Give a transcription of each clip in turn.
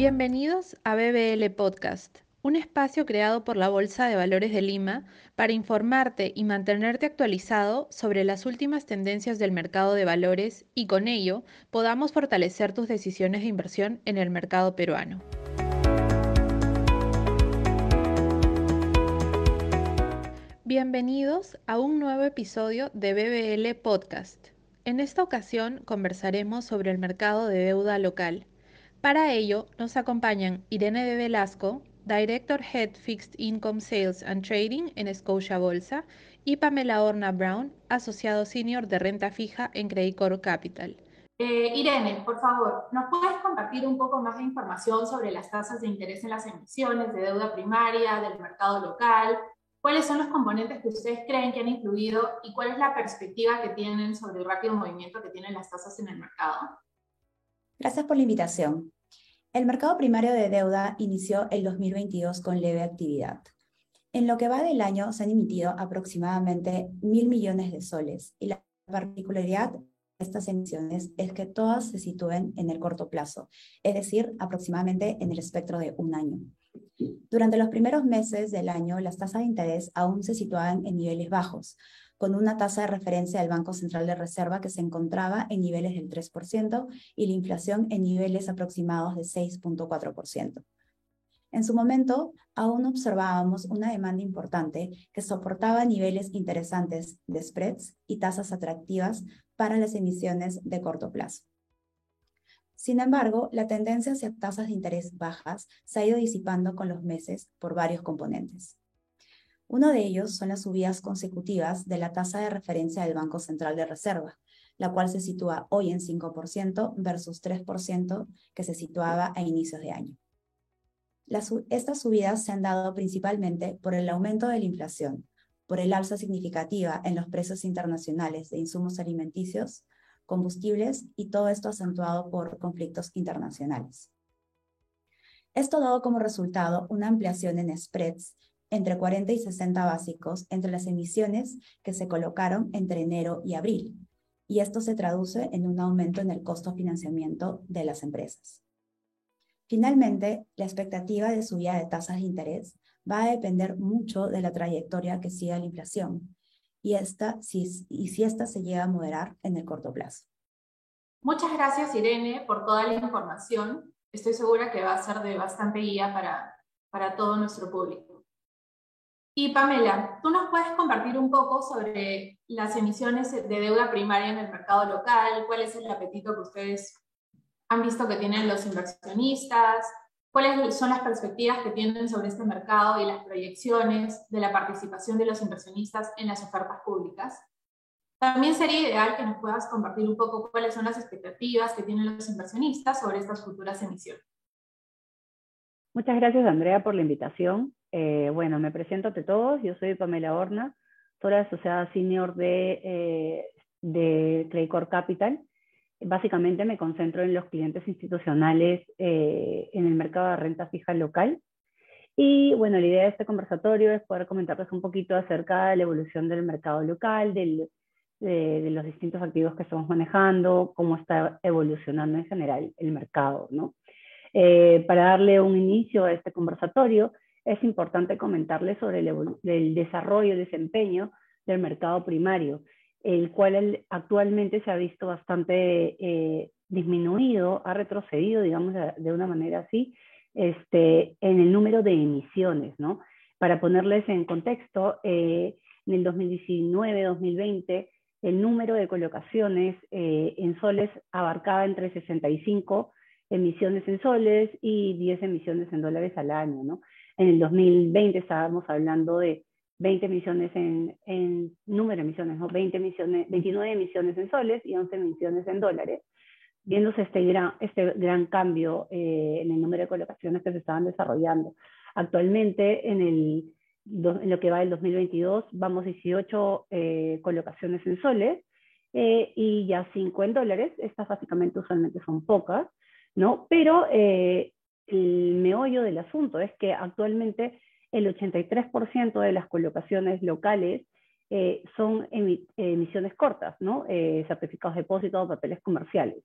Bienvenidos a BBL Podcast, un espacio creado por la Bolsa de Valores de Lima para informarte y mantenerte actualizado sobre las últimas tendencias del mercado de valores y con ello podamos fortalecer tus decisiones de inversión en el mercado peruano. Bienvenidos a un nuevo episodio de BBL Podcast. En esta ocasión conversaremos sobre el mercado de deuda local. Para ello nos acompañan Irene de Velasco, Director Head Fixed Income Sales and Trading en Scotia Bolsa, y Pamela Orna Brown, asociado senior de renta fija en Credicor Capital. Eh, Irene, por favor, ¿nos puedes compartir un poco más de información sobre las tasas de interés en las emisiones de deuda primaria del mercado local? ¿Cuáles son los componentes que ustedes creen que han influido y cuál es la perspectiva que tienen sobre el rápido movimiento que tienen las tasas en el mercado? Gracias por la invitación. El mercado primario de deuda inició el 2022 con leve actividad. En lo que va del año se han emitido aproximadamente mil millones de soles y la particularidad de estas emisiones es que todas se sitúen en el corto plazo, es decir, aproximadamente en el espectro de un año. Durante los primeros meses del año, las tasas de interés aún se situaban en niveles bajos, con una tasa de referencia del Banco Central de Reserva que se encontraba en niveles del 3% y la inflación en niveles aproximados de 6.4%. En su momento, aún observábamos una demanda importante que soportaba niveles interesantes de spreads y tasas atractivas para las emisiones de corto plazo. Sin embargo, la tendencia hacia tasas de interés bajas se ha ido disipando con los meses por varios componentes. Uno de ellos son las subidas consecutivas de la tasa de referencia del Banco Central de Reserva, la cual se sitúa hoy en 5% versus 3% que se situaba a inicios de año. estas subidas se han dado principalmente por el aumento de la inflación, por el alza significativa en los precios internacionales de insumos alimenticios, combustibles y todo esto acentuado por conflictos internacionales. Esto dado como resultado una ampliación en spreads entre 40 y 60 básicos entre las emisiones que se colocaron entre enero y abril, y esto se traduce en un aumento en el costo de financiamiento de las empresas. Finalmente, la expectativa de subida de tasas de interés va a depender mucho de la trayectoria que siga la inflación y, esta, si, y si esta se llega a moderar en el corto plazo. Muchas gracias, Irene, por toda la información. Estoy segura que va a ser de bastante guía para, para todo nuestro público. Y Pamela, ¿tú nos puedes compartir un poco sobre las emisiones de deuda primaria en el mercado local? ¿Cuál es el apetito que ustedes han visto que tienen los inversionistas? ¿Cuáles son las perspectivas que tienen sobre este mercado y las proyecciones de la participación de los inversionistas en las ofertas públicas? También sería ideal que nos puedas compartir un poco cuáles son las expectativas que tienen los inversionistas sobre estas futuras emisiones. Muchas gracias, Andrea, por la invitación. Eh, bueno, me presento ante todos. Yo soy Pamela Horna, soy asociada senior de, eh, de Capital. Básicamente me concentro en los clientes institucionales eh, en el mercado de renta fija local. Y bueno, la idea de este conversatorio es poder comentarles un poquito acerca de la evolución del mercado local, de, de, los distintos activos que estamos manejando, cómo está evolucionando en general el mercado, ¿no? Eh, para darle un inicio a este conversatorio, es importante comentarles sobre el, desarrollo y desempeño del mercado primario, el cual actualmente se ha visto bastante eh, disminuido, ha retrocedido, digamos, de, una manera así, este, en el número de emisiones, ¿no? Para ponerles en contexto, eh, en el 2019-2020, el número de colocaciones en soles abarcaba entre 65 emisiones en soles y 10 emisiones en dólares al año, ¿no? En el 2020 estábamos hablando de 20 emisiones en, en número de emisiones, ¿no? 20 emisiones, 29 emisiones en soles y 11 emisiones en dólares, viéndose este gran, este gran cambio eh, en el número de colocaciones que se estaban desarrollando. Actualmente, en, el, en lo que va del 2022, vamos 18 eh, colocaciones en soles eh, y ya 5 en dólares. Estas básicamente usualmente son pocas. ¿no? Pero eh, el meollo del asunto es que actualmente el 83% de las colocaciones locales eh, son emisiones cortas, ¿no? Eh, certificados de depósito papeles comerciales.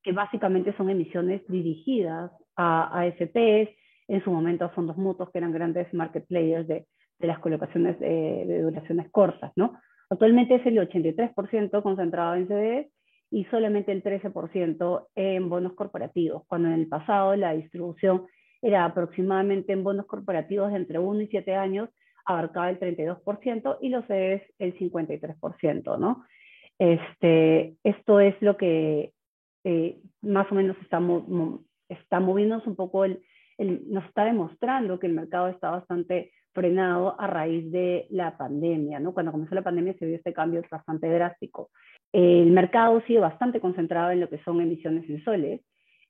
que básicamente son emisiones dirigidas a AFPs, en su momento a fondos mutuos, que eran grandes market players de, las colocaciones de, de, duraciones cortas, ¿no? Actualmente es el 83% concentrado en CDS y solamente el 13% en bonos corporativos, cuando en el pasado la distribución era aproximadamente en bonos corporativos de entre 1 y 7 años, abarcaba el 32% y los CDS el 53%, ¿no? Este, esto es lo que eh, más o menos está, está moviéndose un poco, el, el, nos está demostrando que el mercado está bastante frenado a raíz de la pandemia, ¿no? Cuando comenzó la pandemia se vio este cambio bastante drástico. El mercado sigue bastante concentrado en lo que son emisiones en soles.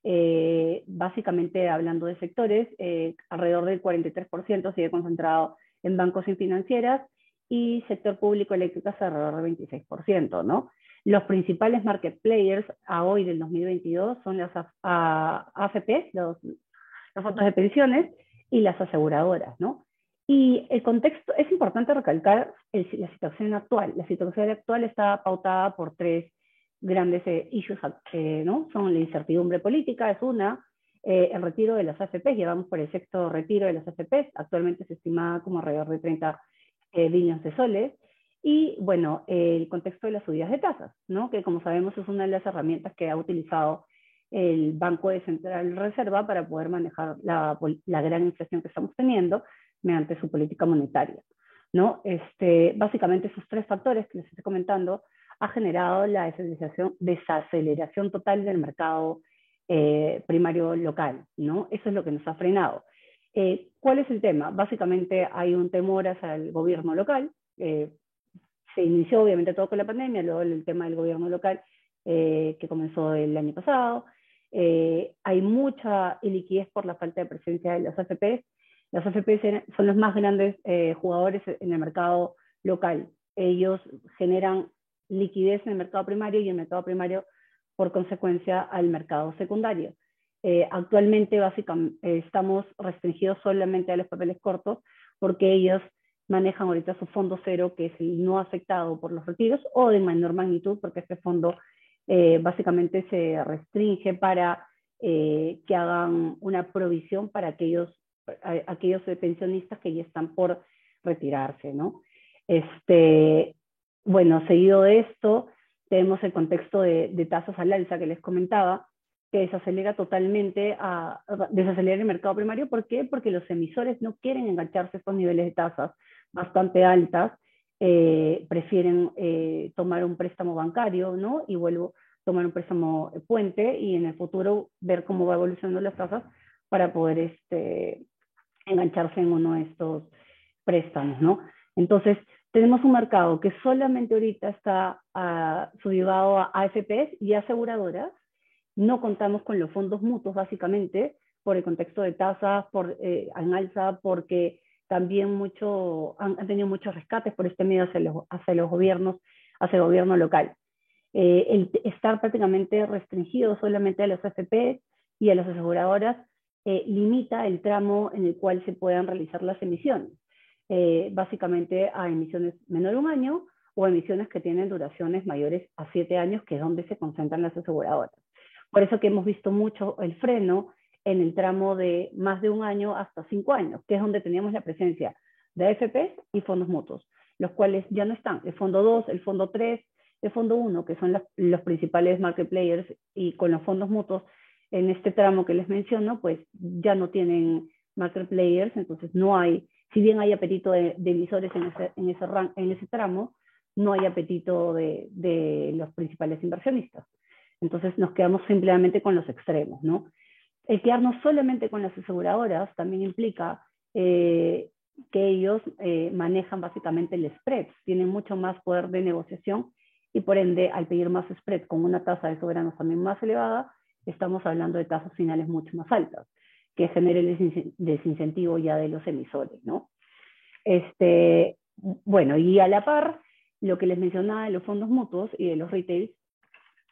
Eh, básicamente hablando de sectores, eh, alrededor del 43% sigue concentrado en bancos y financieras y sector público eléctrico es alrededor del 26%, ¿no? Los principales market players a hoy del 2022 son las AFP, los, los fondos de pensiones y las aseguradoras, ¿no? Y el contexto, es importante recalcar el, la situación actual. La situación actual está pautada por tres grandes eh, issues, eh, ¿no? Son la incertidumbre política, es una, eh, el retiro de las AFPs, llevamos por el sexto retiro de las AFPs, actualmente se estima como alrededor de 30 eh, billones de soles, y bueno, el contexto de las subidas de tasas, ¿no? que como sabemos es una de las herramientas que ha utilizado el Banco de Central Reserva para poder manejar la, la gran inflación que estamos teniendo mediante su política monetaria. ¿no? Este, básicamente esos tres factores que les estoy comentando ha generado la desaceleración, desaceleración total del mercado eh, primario local. ¿no? Eso es lo que nos ha frenado. Eh, ¿Cuál es el tema? Básicamente hay un temor hacia el gobierno local. Eh, se inició obviamente todo con la pandemia, luego el tema del gobierno local eh, que comenzó el año pasado. Eh, hay mucha iliquidez por la falta de presencia de las AFPs. Las AFPs son los más grandes eh, jugadores en el mercado local. Ellos generan liquidez en el mercado primario y el mercado primario, por consecuencia, al mercado secundario. Eh, actualmente, básicamente, estamos restringidos solamente a los papeles cortos porque ellos manejan ahorita su fondo cero, que es el no afectado por los retiros, o de menor magnitud, porque este fondo eh, básicamente se restringe para eh, que hagan una provisión para aquellos, aquellos pensionistas que ya están por retirarse, ¿no? Este, bueno, seguido de esto, tenemos el contexto de, tasas al alza que les comentaba, que desacelera totalmente, a, desacelera el mercado primario. ¿Por qué? Porque los emisores no quieren engancharse a estos niveles de tasas bastante altas, eh, prefieren eh, tomar un préstamo bancario, ¿no? Y vuelvo a tomar un préstamo puente y en el futuro ver cómo va evolucionando las tasas para poder este, engancharse en uno de estos préstamos, ¿no? Entonces, tenemos un mercado que solamente ahorita está uh, subivado a AFPs y aseguradoras, no contamos con los fondos mutuos, básicamente, por el contexto de tasas, por, eh, en alza, porque también mucho, han, han, tenido muchos rescates por este medio hacia los, hacia los gobiernos, hacia el gobierno local. Eh, el estar prácticamente restringido solamente a los AFP y a las aseguradoras eh, limita el tramo en el cual se puedan realizar las emisiones, eh, básicamente a emisiones menor de un año o emisiones que tienen duraciones mayores a siete años, que es donde se concentran las aseguradoras. Por eso que hemos visto mucho el freno en el tramo de más de un año hasta cinco años, que es donde teníamos la presencia de AFP y fondos mutuos, los cuales ya no están. El fondo 2, el fondo 3, el fondo 1, que son los principales market players, y con los fondos mutuos en este tramo que les menciono, pues ya no tienen market players, entonces no hay, si bien hay apetito de, de emisores en ese, en, ese rang, en ese tramo, no hay apetito de, de los principales inversionistas. Entonces nos quedamos simplemente con los extremos, ¿no? El quedarnos solamente con las aseguradoras también implica eh, que ellos eh, manejan básicamente el spread, tienen mucho más poder de negociación y por ende al pedir más spread con una tasa de soberanos también más elevada, estamos hablando de tasas finales mucho más altas, que genere el desincentivo ya de los emisores, ¿no? Este, bueno, y a la par, lo que les mencionaba de los fondos mutuos y de los retails,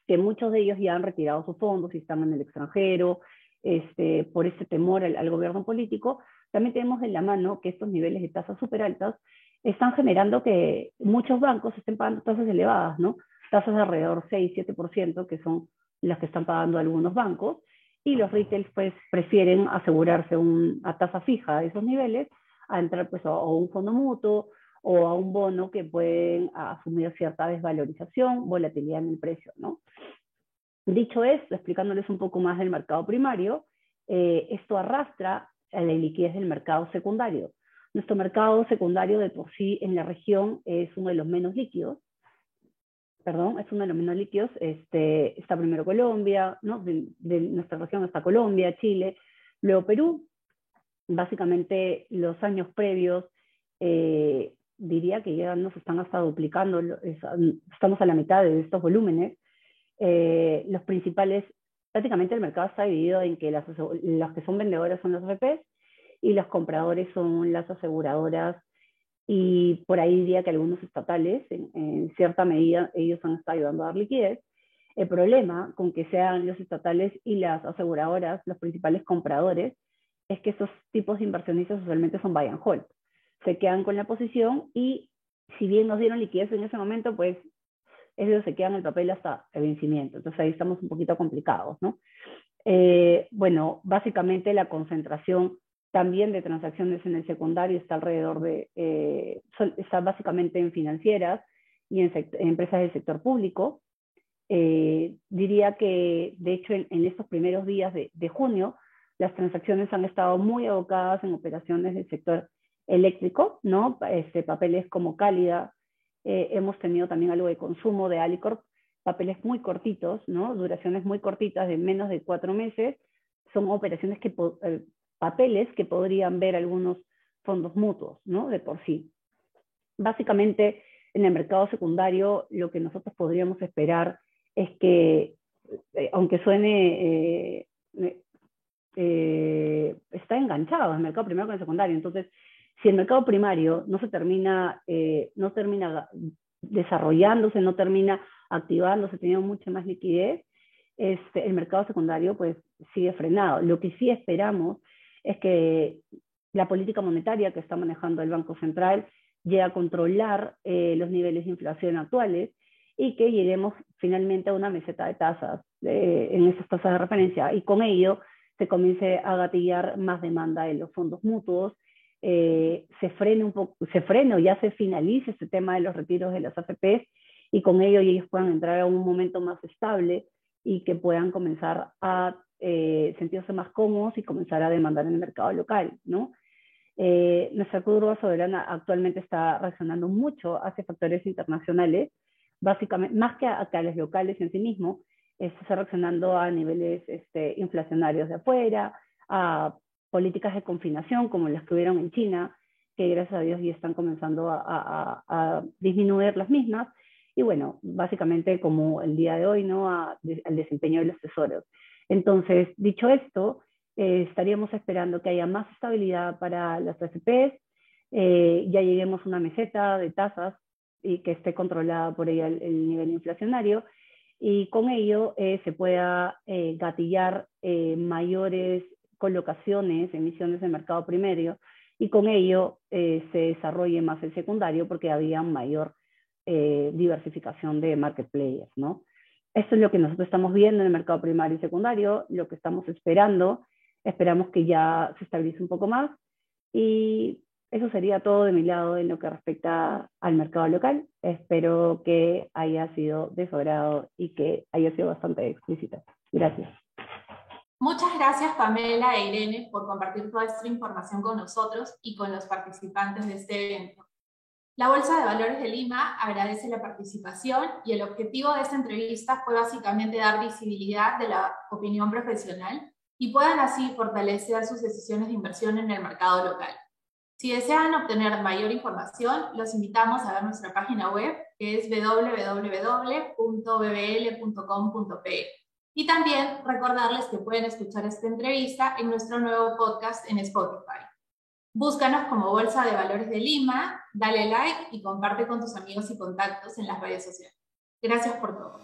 que muchos de ellos ya han retirado sus fondos y están en el extranjero, este, por este temor al, al, gobierno político, también tenemos en la mano que estos niveles de tasas súper altas están generando que muchos bancos estén pagando tasas elevadas, ¿no? Tasas de alrededor 6, 7%, que son las que están pagando algunos bancos, y los retails pues prefieren asegurarse a tasa fija de esos niveles a entrar pues a, un fondo mutuo o a un bono que pueden asumir cierta desvalorización, volatilidad en el precio, ¿no? Dicho esto, explicándoles un poco más del mercado primario, eh, esto arrastra a la liquidez del mercado secundario. Nuestro mercado secundario de por sí en la región es uno de los menos líquidos, perdón, es uno de los menos líquidos, este, está primero Colombia, ¿no? de, nuestra región está Colombia, Chile, luego Perú, básicamente los años previos, eh, diría que ya nos están hasta duplicando, estamos a la mitad de estos volúmenes, eh, los principales, prácticamente el mercado está dividido en que las, los que son vendedores son los AFPs y los compradores son las aseguradoras y por ahí diría que algunos estatales, en, cierta medida, ellos han estado ayudando a dar liquidez. El problema con que sean los estatales y las aseguradoras los principales compradores es que esos tipos de inversionistas usualmente son buy and hold. Se quedan con la posición y si bien nos dieron liquidez en ese momento, pues ellos se quedan en el papel hasta el vencimiento. Entonces ahí estamos un poquito complicados, ¿no? Eh, bueno, básicamente la concentración también de transacciones en el secundario está alrededor de, eh, está básicamente en financieras y en, empresas del sector público. Eh, diría que, de hecho, en, estos primeros días de, junio, las transacciones han estado muy abocadas en operaciones del sector eléctrico, ¿no? Este, papeles como Cálida, eh, hemos tenido también algo de consumo de Alicorp, papeles muy cortitos, ¿no? Duraciones muy cortitas de menos de cuatro meses, son operaciones que papeles que podrían ver algunos fondos mutuos, ¿no? De por sí. Básicamente, en el mercado secundario, lo que nosotros podríamos esperar es que, eh, aunque suene, eh, eh, está enganchado el mercado primario con el secundario. Entonces, si el mercado primario no se termina, no termina desarrollándose, no termina activándose, teniendo mucha más liquidez, este, el mercado secundario pues sigue frenado. Lo que sí esperamos es que la política monetaria que está manejando el Banco Central llegue a controlar eh, los niveles de inflación actuales y que lleguemos finalmente a una meseta de tasas en esas tasas de referencia. Y con ello se comience a gatillar más demanda en los fondos mutuos, eh, se frene un poco, se frene o ya se finalice este tema de los retiros de las AFPs y con ello ellos puedan entrar a un momento más estable y que puedan comenzar a eh, sentirse más cómodos y comenzar a demandar en el mercado local, ¿no? Eh, nuestra curva soberana actualmente está reaccionando mucho hacia factores internacionales, básicamente, más que a, los locales en sí mismo, está reaccionando a niveles este, inflacionarios de afuera, a políticas de confinación como las que hubieron en China, que gracias a Dios ya están comenzando a, a disminuir las mismas, y bueno, básicamente como el día de hoy, ¿no? al desempeño de los tesoros. Entonces, dicho esto, eh, estaríamos esperando que haya más estabilidad para las AFPs, eh, ya lleguemos a una meseta de tasas y que esté controlada por ella el, nivel inflacionario y con ello eh, se pueda gatillar mayores colocaciones, emisiones de mercado primario y con ello se desarrolle más el secundario porque había mayor diversificación de market players, ¿no? Esto es lo que nosotros estamos viendo en el mercado primario y secundario, lo que estamos esperando. Esperamos que ya se estabilice un poco más. Y eso sería todo de mi lado en lo que respecta al mercado local. Espero que haya sido de y que haya sido bastante explícita. Gracias. Muchas gracias Pamela e Irene por compartir toda esta información con nosotros y con los participantes de este evento. La Bolsa de Valores de Lima agradece la participación y el objetivo de esta entrevista fue básicamente dar visibilidad de la opinión profesional y puedan así fortalecer sus decisiones de inversión en el mercado local. Si desean obtener mayor información, los invitamos a ver nuestra página web que es www.bbl.com.pe. Y también recordarles que pueden escuchar esta entrevista en nuestro nuevo podcast en Spotify. Búscanos como Bolsa de Valores de Lima, dale like y comparte con tus amigos y contactos en las redes sociales. Gracias por todo.